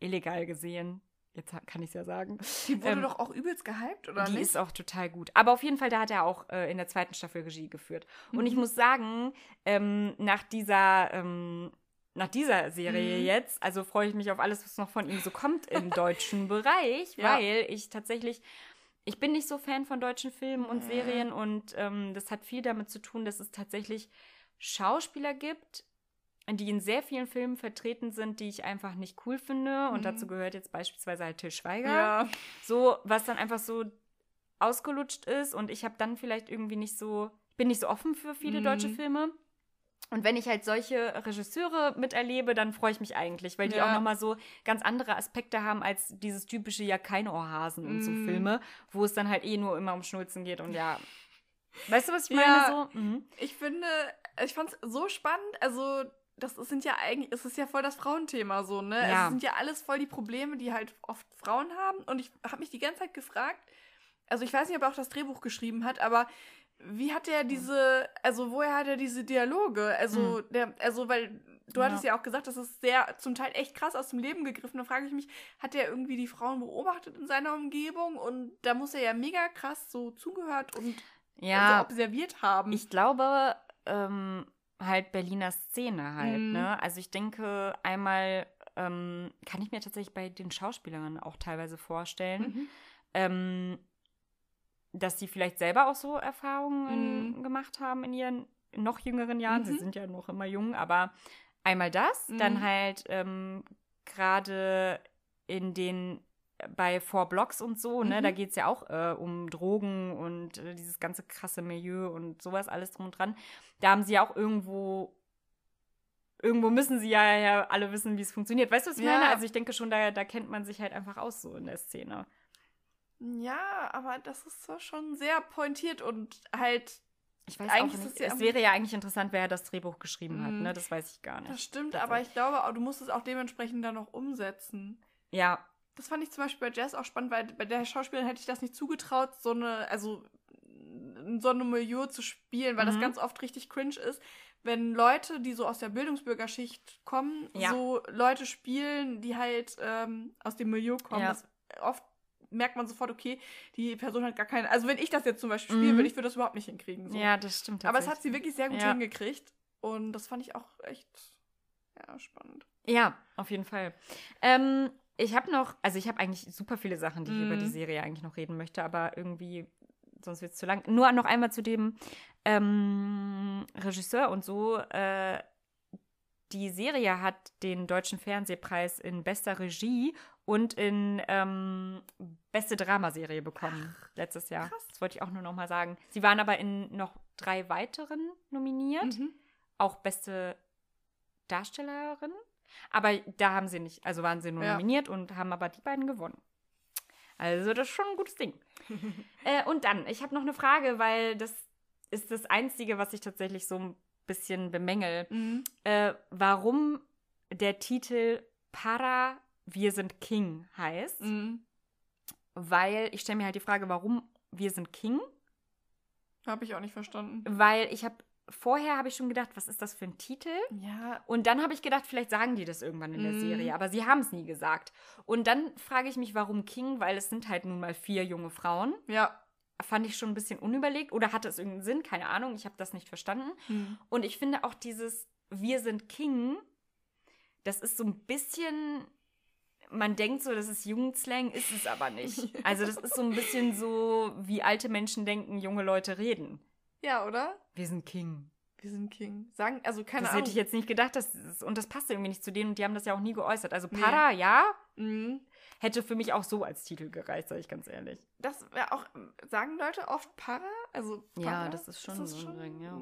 illegal gesehen. Jetzt kann ich es ja sagen. Die wurde Ähm, doch auch übelst gehypt, oder die nicht? ist auch total gut. Aber auf jeden Fall, da hat er auch äh, in der zweiten Staffel Regie geführt. Und ich Mhm. muss sagen, ähm, nach dieser, ähm, nach dieser Serie Mhm. jetzt, also freue ich mich auf alles, was noch von ihm so kommt im deutschen Bereich, Ja. weil ich tatsächlich, ich bin nicht so Fan von deutschen Filmen und Mhm. Serien und ähm, das hat viel damit zu tun, dass es tatsächlich Schauspieler gibt, die in sehr vielen Filmen vertreten sind, die ich einfach nicht cool finde. Und Mhm. dazu gehört jetzt beispielsweise halt Till Schweiger. ja. So, was dann einfach so ausgelutscht ist und ich habe dann vielleicht irgendwie nicht so, bin nicht so offen für viele Mhm. deutsche Filme. Und wenn ich halt solche Regisseure miterlebe, dann freue ich mich eigentlich, weil die Ja. auch nochmal so ganz andere Aspekte haben als dieses typische ja kein Ohrhasen und so Mhm. Filme, wo es dann halt eh nur immer um Schnulzen geht und ja. Weißt du, was ich meine? Ja. So? Mhm. Ich finde, ich fand es so spannend. Also, das sind ja eigentlich, es ist ja voll das Frauenthema so, ne? Ja. Es sind ja alles voll die Probleme, die halt oft Frauen haben. Und ich habe mich die ganze Zeit gefragt, also ich weiß nicht, ob er auch das Drehbuch geschrieben hat, aber wie hat er diese, also woher hat er diese Dialoge? Also, der, also, weil du. Ja. hattest ja auch gesagt, das ist sehr, zum Teil echt krass aus dem Leben gegriffen. Da frage ich mich, hat er irgendwie die Frauen beobachtet in seiner Umgebung? Und da muss er ja mega krass so zugehört und Ja, also observiert haben. Ich glaube, ähm, halt Berliner Szene halt, Mhm. ne? Also ich denke, einmal ähm, kann ich mir tatsächlich bei den Schauspielerinnen auch teilweise vorstellen, Mhm. ähm, dass sie vielleicht selber auch so Erfahrungen Mhm. gemacht haben in ihren noch jüngeren Jahren. Sie Mhm. sind ja noch immer jung, aber einmal das, dann Mhm. halt ähm, gerade in den bei Four Blocks und so, ne, Mhm. da geht es ja auch äh, um Drogen und äh, dieses ganze krasse Milieu und sowas alles drum und dran. Da haben sie ja auch irgendwo, irgendwo müssen sie ja, ja alle wissen, wie es funktioniert. Weißt du, was ich Ja. meine? Also ich denke schon, da, da kennt man sich halt einfach aus so in der Szene. Ja, aber das ist zwar schon sehr pointiert und halt, Ich weiß Eigentlich auch nicht. es ja- es wäre ja eigentlich interessant, wer das Drehbuch geschrieben hat, Mhm. ne? Das weiß ich gar nicht. das stimmt, aber ich glaube, du musst es auch dementsprechend dann noch umsetzen. Ja, Das fand ich zum Beispiel bei Jazz auch spannend, weil bei der Schauspielerin hätte ich das nicht zugetraut, so eine, also in so einem Milieu zu spielen, weil das Mhm. ganz oft richtig cringe ist, wenn Leute, die so aus der Bildungsbürgerschicht kommen, Ja. so Leute spielen, die halt ähm, aus dem Milieu kommen. Ja. Das, oft merkt man sofort, okay, die Person hat gar keine. Also wenn ich das jetzt zum Beispiel spielen Mhm. würde, ich würde das überhaupt nicht hinkriegen. So. Ja, das stimmt Aber es hat sie wirklich sehr gut Ja. hingekriegt. Und das fand ich auch echt ja, spannend. Ja, auf jeden Fall. Ähm, ich habe noch, also ich habe eigentlich super viele Sachen, die ich Mhm. über die Serie eigentlich noch reden möchte, aber irgendwie, sonst wird es zu lang. Nur noch einmal zu dem ähm, Regisseur und so. Äh, die Serie hat den Deutschen Fernsehpreis in bester Regie und in ähm, beste Dramaserie bekommen letztes Jahr. krass. Das wollte ich auch nur noch mal sagen. Sie waren aber in noch drei weiteren nominiert Mhm. auch beste Darstellerin. Aber da haben sie nicht, also waren sie nur Ja. nominiert und haben aber die beiden gewonnen. Also das ist schon ein gutes Ding. äh, und dann, ich habe noch eine Frage, weil das ist das Einzige, was ich tatsächlich so ein bisschen bemängel. Mhm. Äh, warum der Titel Para, wir sind King heißt. Mhm. Weil ich stelle mir halt die Frage, warum wir sind King? Habe ich auch nicht verstanden. Weil ich habe, vorher habe ich schon gedacht, was ist das für ein Titel? Ja. Und dann habe ich gedacht, vielleicht sagen die das irgendwann in der Mhm. Serie, aber sie haben es nie gesagt. Und dann frage ich mich, warum King, weil es sind halt nun mal vier junge Frauen. Ja. Fand ich schon ein bisschen unüberlegt oder hatte es irgendeinen Sinn? Keine Ahnung, ich habe das nicht verstanden. Mhm. Und ich finde auch dieses Wir sind King, das ist so ein bisschen. Man denkt so, das ist Jugendslang, ist es aber nicht. Also, das ist so ein bisschen so, wie alte Menschen denken, junge Leute reden. Ja, oder? Wir sind King. Wir sind King. Sagen, also keine das Ahnung. hätte ich jetzt nicht gedacht, dass, und das passt irgendwie nicht zu denen und die haben das ja auch nie geäußert. Also Nee. Para, ja, Mhm. Hätte für mich auch so als Titel gereicht, sage ich ganz ehrlich. Das wäre auch, sagen Leute oft Para? Also Ja, Para? das ist schon so ein Ding, ja.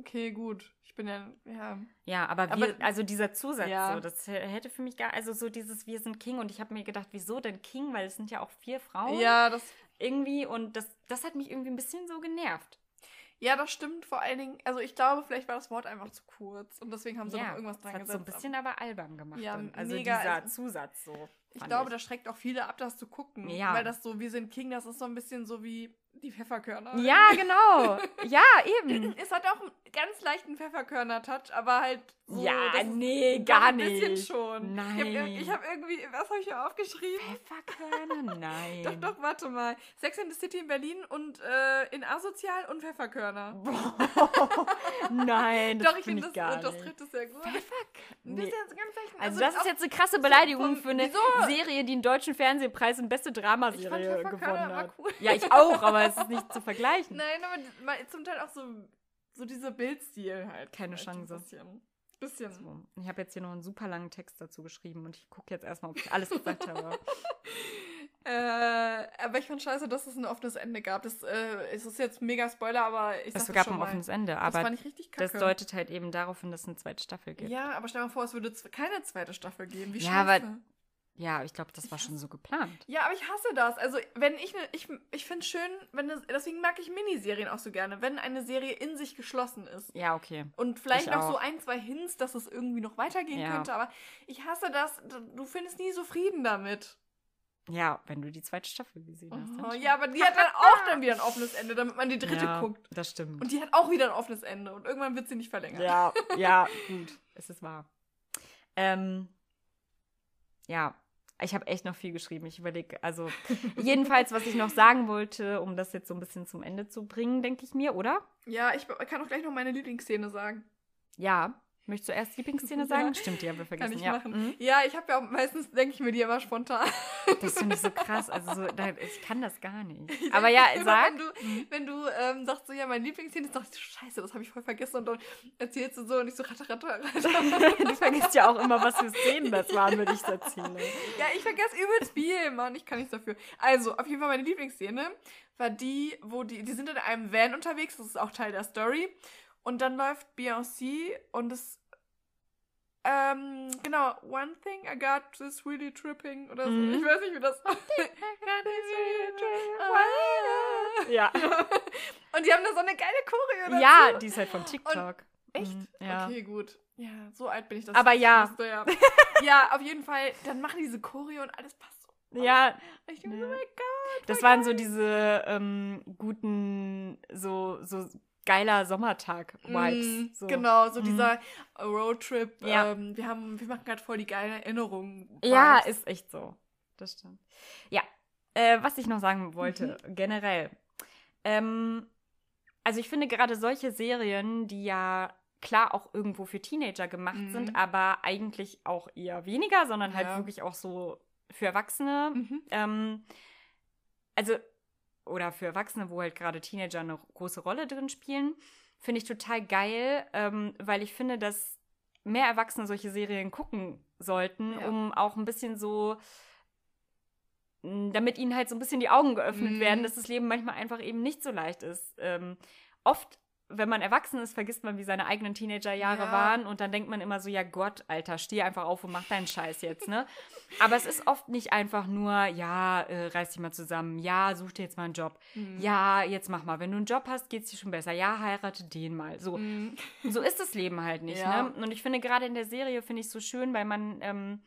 Okay, gut. Ich bin ja, ja. Ja, aber, Aber- wir, also dieser Zusatz, Ja. so, das hätte für mich gar, also so dieses Wir sind King und ich habe mir gedacht, wieso denn King? Weil es sind ja auch vier Frauen Ja, das, irgendwie und das, das hat mich irgendwie ein bisschen so genervt. ja, das stimmt vor allen Dingen. Also ich glaube, vielleicht war das Wort einfach zu kurz und deswegen haben sie noch irgendwas das dran hat gesetzt. so ein bisschen aber albern gemacht. Ja. Also mega, dieser also- Zusatz so. Ich glaube, das schreckt auch viele ab, das zu gucken. Ja. Weil das so, wir sind King, das ist so ein bisschen so wie die Pfefferkörner. Ja, genau. Ja, eben. Es hat auch einen ganz leichten Pfefferkörner-Touch, aber halt so. Ja, das ist- nee, gar ein bisschen nicht. schon. Nein. Ich habe hab irgendwie, was habe ich hier aufgeschrieben? Pfefferkörner? Nein. Doch, doch, warte mal. Sex in the City in Berlin und äh, in Asozial und Pfefferkörner. Nein, das doch, ich finde das, gar das nicht. trifft es sehr gut. Pfefferkörner? Nee. leicht- Also das ist jetzt eine krasse Beleidigung vom- für eine Wieso? Serie, die einen deutschen Fernsehpreis in beste Ich fand Dramaserie gewonnen hat. cool. Ja, ich auch, aber es ist nicht zu vergleichen. Nein, aber zum Teil auch so, so dieser Bildstil halt. Keine ein Chance. Bisschen. So, Ich habe jetzt hier noch einen super langen Text dazu geschrieben und ich gucke jetzt erstmal, ob ich alles gesagt habe. Äh, aber ich fand scheiße, dass es ein offenes Ende gab. Das äh, es ist jetzt mega Spoiler, aber ich Es sag gab schon ein mal. offenes Ende, das aber fand ich richtig das kacke. deutet halt eben darauf hin, dass es eine zweite Staffel gibt. Ja, aber stell dir mal vor, es würde keine zweite Staffel geben. Wie Ja, scheiße. aber- Ja, ich glaube, das war schon so geplant. Ja, aber ich hasse das. Also, wenn ich ne, ich, ich finde es schön, wenn es, deswegen mag ich Miniserien auch so gerne, wenn eine Serie in sich geschlossen ist. Ja, okay. Und vielleicht Ich noch auch. so ein, zwei Hints, dass es irgendwie noch weitergehen Ja. könnte, aber ich hasse das. Du findest nie so Frieden damit. Ja, wenn du die zweite Staffel gesehen hast. Oh, ja, aber die hat dann auch dann wieder ein offenes Ende, damit man die dritte ja, guckt. Das stimmt. Und die hat auch wieder ein offenes Ende und irgendwann wird sie nicht verlängert. Ja, ja, gut. Es ist wahr. Ähm, ja, ich habe echt noch viel geschrieben. Ich überlege, also jedenfalls, was ich noch sagen wollte, um das jetzt so ein bisschen zum Ende zu bringen, denke ich mir, oder? Ja, ich kann auch gleich noch meine Lieblingsszene sagen. Ja. Möchtest du erst Lieblingsszene sagen? Ja. Stimmt, die haben wir vergessen. Kann ich ja. machen. Mhm. Ja, ich habe ja auch meistens, denke ich mir die immer spontan. Das finde ich so krass. Also so, ich kann das gar nicht. Aber ja, Immer sag. Wenn du, wenn du ähm, sagst so, ja, mein Lieblingsszene ist, dachte ich so, scheiße, das habe ich voll vergessen. Und dann erzählst du so und ich so, ratter, ratter, ratter. du vergisst ja auch immer, was für Szenen das waren, wenn ich es erzähle. ja, ich vergesse übelst viel, Mann, ich kann nichts dafür. Also, auf jeden Fall meine Lieblingsszene war die, wo die, die sind in einem Van unterwegs, das ist auch Teil der Story. Und dann läuft Beyoncé und es, ähm, genau, one thing I got is really tripping oder so. Mhm. Ich weiß nicht, wie das Ja. Und die haben da so eine geile Choreo dazu. Ja, die ist halt von TikTok. Echt? Mhm, ja. Okay, gut. Ja, so alt bin ich das. Aber ja. wusste, ja. ja, auf jeden Fall, dann machen diese Choreo und alles passt so Ja. Ich denke, oh mein Gott. Das waren so diese ähm, guten, so, so geiler Sommertag-Vibes. Mm, so. Genau, so Mhm. dieser Roadtrip. Ja. Ähm, wir, haben, wir machen gerade voll die geilen Erinnerungen. Ja, ist echt so. Das stimmt. Ja, äh, was ich noch sagen wollte, generell. Ähm, also ich finde gerade solche Serien, die ja klar auch irgendwo für Teenager gemacht Mhm. sind, aber eigentlich auch eher weniger, sondern halt Ja. wirklich auch so für Erwachsene. Mhm. Ähm, also, oder für Erwachsene, wo halt gerade Teenager eine große Rolle drin spielen, finde ich total geil, ähm, weil ich finde, dass mehr Erwachsene solche Serien gucken sollten, Ja. um auch ein bisschen so, mh, damit ihnen halt so ein bisschen die Augen geöffnet Mhm. werden, dass das Leben manchmal einfach eben nicht so leicht ist. Ähm, oft wenn man erwachsen ist, vergisst man, wie seine eigenen Teenagerjahre Ja. waren und dann denkt man immer so, ja Gott, Alter, steh einfach auf und mach deinen Scheiß jetzt, ne? Aber es ist oft nicht einfach nur, ja, äh, reiß dich mal zusammen, ja, such dir jetzt mal einen Job, Mhm. ja, jetzt mach mal, wenn du einen Job hast, geht's dir schon besser, ja, heirate den mal, so. Mhm. So ist das Leben halt nicht, Ja. ne? Und ich finde gerade in der Serie finde ich so schön, weil man ähm,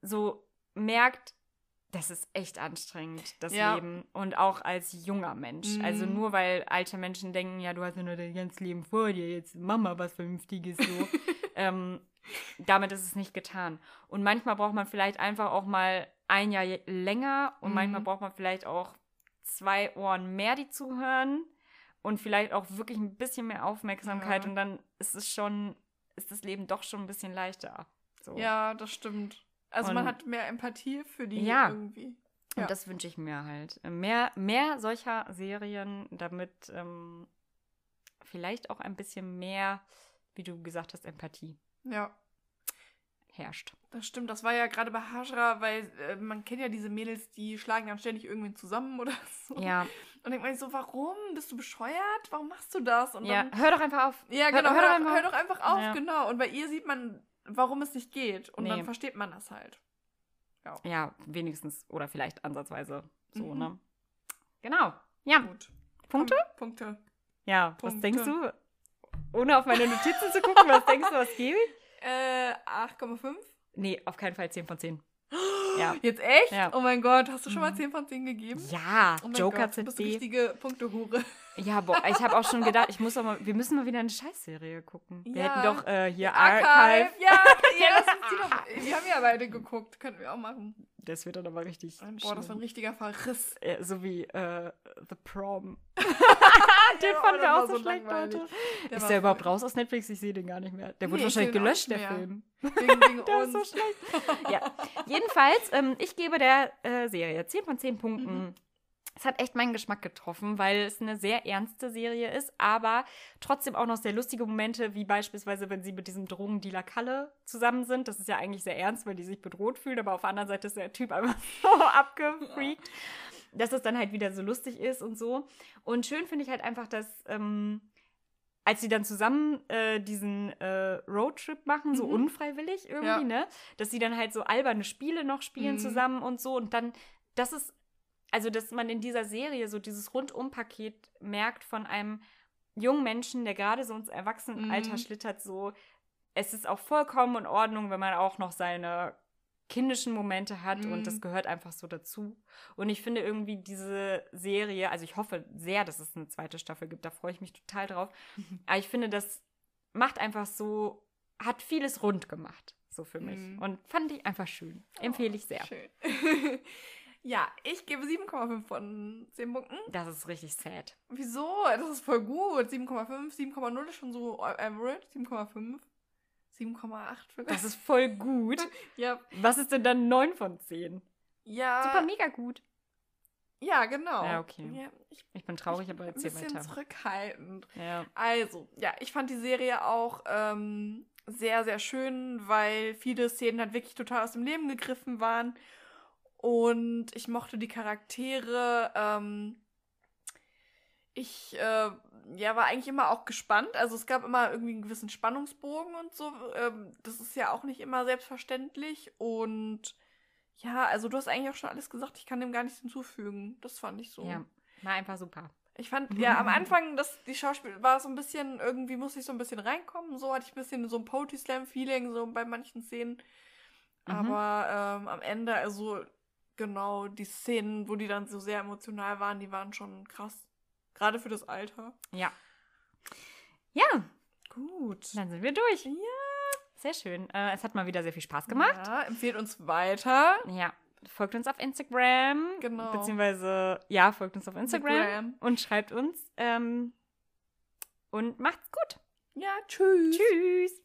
so merkt, das ist echt anstrengend, das Ja. Leben. Und auch als junger Mensch. Also Mhm. nur weil alte Menschen denken, ja, du hast ja nur dein ganzes Leben vor dir, jetzt mach mal was Vernünftiges so. ähm, damit ist es nicht getan. Und manchmal braucht man vielleicht einfach auch mal ein Jahr länger und Mhm. manchmal braucht man vielleicht auch zwei Ohren mehr, die zuhören und vielleicht auch wirklich ein bisschen mehr Aufmerksamkeit Ja. und dann ist es schon, ist das Leben doch schon ein bisschen leichter. So. Ja, das stimmt. Also Und- man hat mehr Empathie für die Ja. irgendwie. Und Ja. das wünsche ich mir halt. Mehr, mehr solcher Serien, damit ähm, vielleicht auch ein bisschen mehr, wie du gesagt hast, Empathie Ja, herrscht. das stimmt. Das war ja gerade bei Hajra, weil äh, man kennt ja diese Mädels, die schlagen dann ständig irgendwen zusammen oder so. Ja, Und denkt man sich so, warum? Bist du bescheuert? Warum machst du das? Und ja. dann, hör doch einfach auf. ja, Hör- genau, hör hör, doch doch, einfach hör doch einfach auf, Ja. genau. Und bei ihr sieht man, warum es nicht geht. Und Nee. dann versteht man das halt. Ja, wenigstens oder vielleicht ansatzweise so, Mhm. ne? Genau. Ja, Gut. Punkte? Punkte. Ja, was Punkte. denkst du? Ohne auf meine Notizen zu gucken, was denkst du, was gebe ich? Äh, 8,5? Nee, auf keinen Fall 10 von 10. Ja. Jetzt echt? Ja. Oh mein Gott, hast du schon mal Mhm. 10 von 10 gegeben? Ja, Oh Joker Gott, du bist richtige Punktehure. Ja, boah, ich habe auch schon gedacht, ich muss auch mal, wir müssen mal wieder eine Scheißserie gucken. Wir Ja. hätten doch äh, hier Archive. Archive. Ja, ja, lass uns die doch. Wir haben ja beide geguckt. Könnten wir auch machen. Das wird dann aber richtig. Boah, das war ein schlimm. richtiger Verriss. Äh, so wie äh, The Prom. Den Den fanden wir auch so schlecht, Leute. Ist der überhaupt raus aus Netflix? Ich sehe den gar nicht mehr. Der wurde Nee, wahrscheinlich gelöscht, der. Film. Wegen, wegen Der uns. ist so schlecht. ja. Jedenfalls, ähm, ich gebe der äh, Serie 10 von 10 Punkten. Mhm. Es hat echt meinen Geschmack getroffen, weil es eine sehr ernste Serie ist, aber trotzdem auch noch sehr lustige Momente, wie beispielsweise, wenn sie mit diesem Drogendealer Kalle zusammen sind. Das ist ja eigentlich sehr ernst, weil die sich bedroht fühlen, aber auf der anderen Seite ist der Typ einfach so abgefreakt, dass es dann halt wieder so lustig ist und so. Und schön finde ich halt einfach, dass ähm, als sie dann zusammen äh, diesen äh, Roadtrip machen, so Mhm. unfreiwillig irgendwie, Ja. ne? Dass sie dann halt so alberne Spiele noch spielen Mhm. zusammen und so. Und dann, das ist, also dass man in dieser Serie so dieses Rundum-Paket merkt von einem jungen Menschen, der gerade so ins Erwachsenenalter Mhm. schlittert, so, es ist auch vollkommen in Ordnung, wenn man auch noch seine kindischen Momente hat Mhm. und das gehört einfach so dazu. Und ich finde irgendwie diese Serie, also ich hoffe sehr, dass es eine zweite Staffel gibt, da freue ich mich total drauf. Aber ich finde, das macht einfach so, hat vieles rund gemacht, so für mich. Mhm. Und fand ich einfach schön. Empfehle ich sehr. Schön. ja, ich gebe 7,5 von 10 Punkten. Das ist richtig sad. Wieso? Das ist voll gut. 7,5, 7,0 ist schon so average. 7,5. 7,8 vielleicht. Das ist voll gut. ja. Was ist denn dann 9 von 10? Ja. Super mega gut. Ja, genau. Ja, okay. Ja, ich Ich bin traurig, bin aber ein erzähl bisschen weiter. zurückhaltend. Ja. Also, ja, ich fand die Serie auch ähm, sehr, sehr schön, weil viele Szenen halt wirklich total aus dem Leben gegriffen waren. Und ich mochte die Charaktere. Ähm, ich äh, ja, war eigentlich immer auch gespannt. Also es gab immer irgendwie einen gewissen Spannungsbogen und so. Ähm, das ist ja auch nicht immer selbstverständlich. Und ja, also du hast eigentlich auch schon alles gesagt. Ich kann dem gar nichts hinzufügen. Das fand ich so. ja, war einfach super. Ich fand, ja, am Anfang, das, die Schauspiel war so ein bisschen, irgendwie musste ich so ein bisschen reinkommen. So hatte ich ein bisschen so ein Poetry Slam-Feeling, so bei manchen Szenen. Mhm. Aber ähm, am Ende, also, genau, die Szenen, wo die dann so sehr emotional waren, die waren schon krass. Gerade für das Alter. Ja. Ja, Gut. dann sind wir durch. Ja. Sehr schön. Äh, es hat mal wieder sehr viel Spaß gemacht. Ja, empfehlt uns weiter. Ja. Folgt uns auf Instagram. Genau. Beziehungsweise, ja, folgt uns auf Instagram Instagram. und schreibt uns. Ähm, und macht's gut. Ja, tschüss. Tschüss.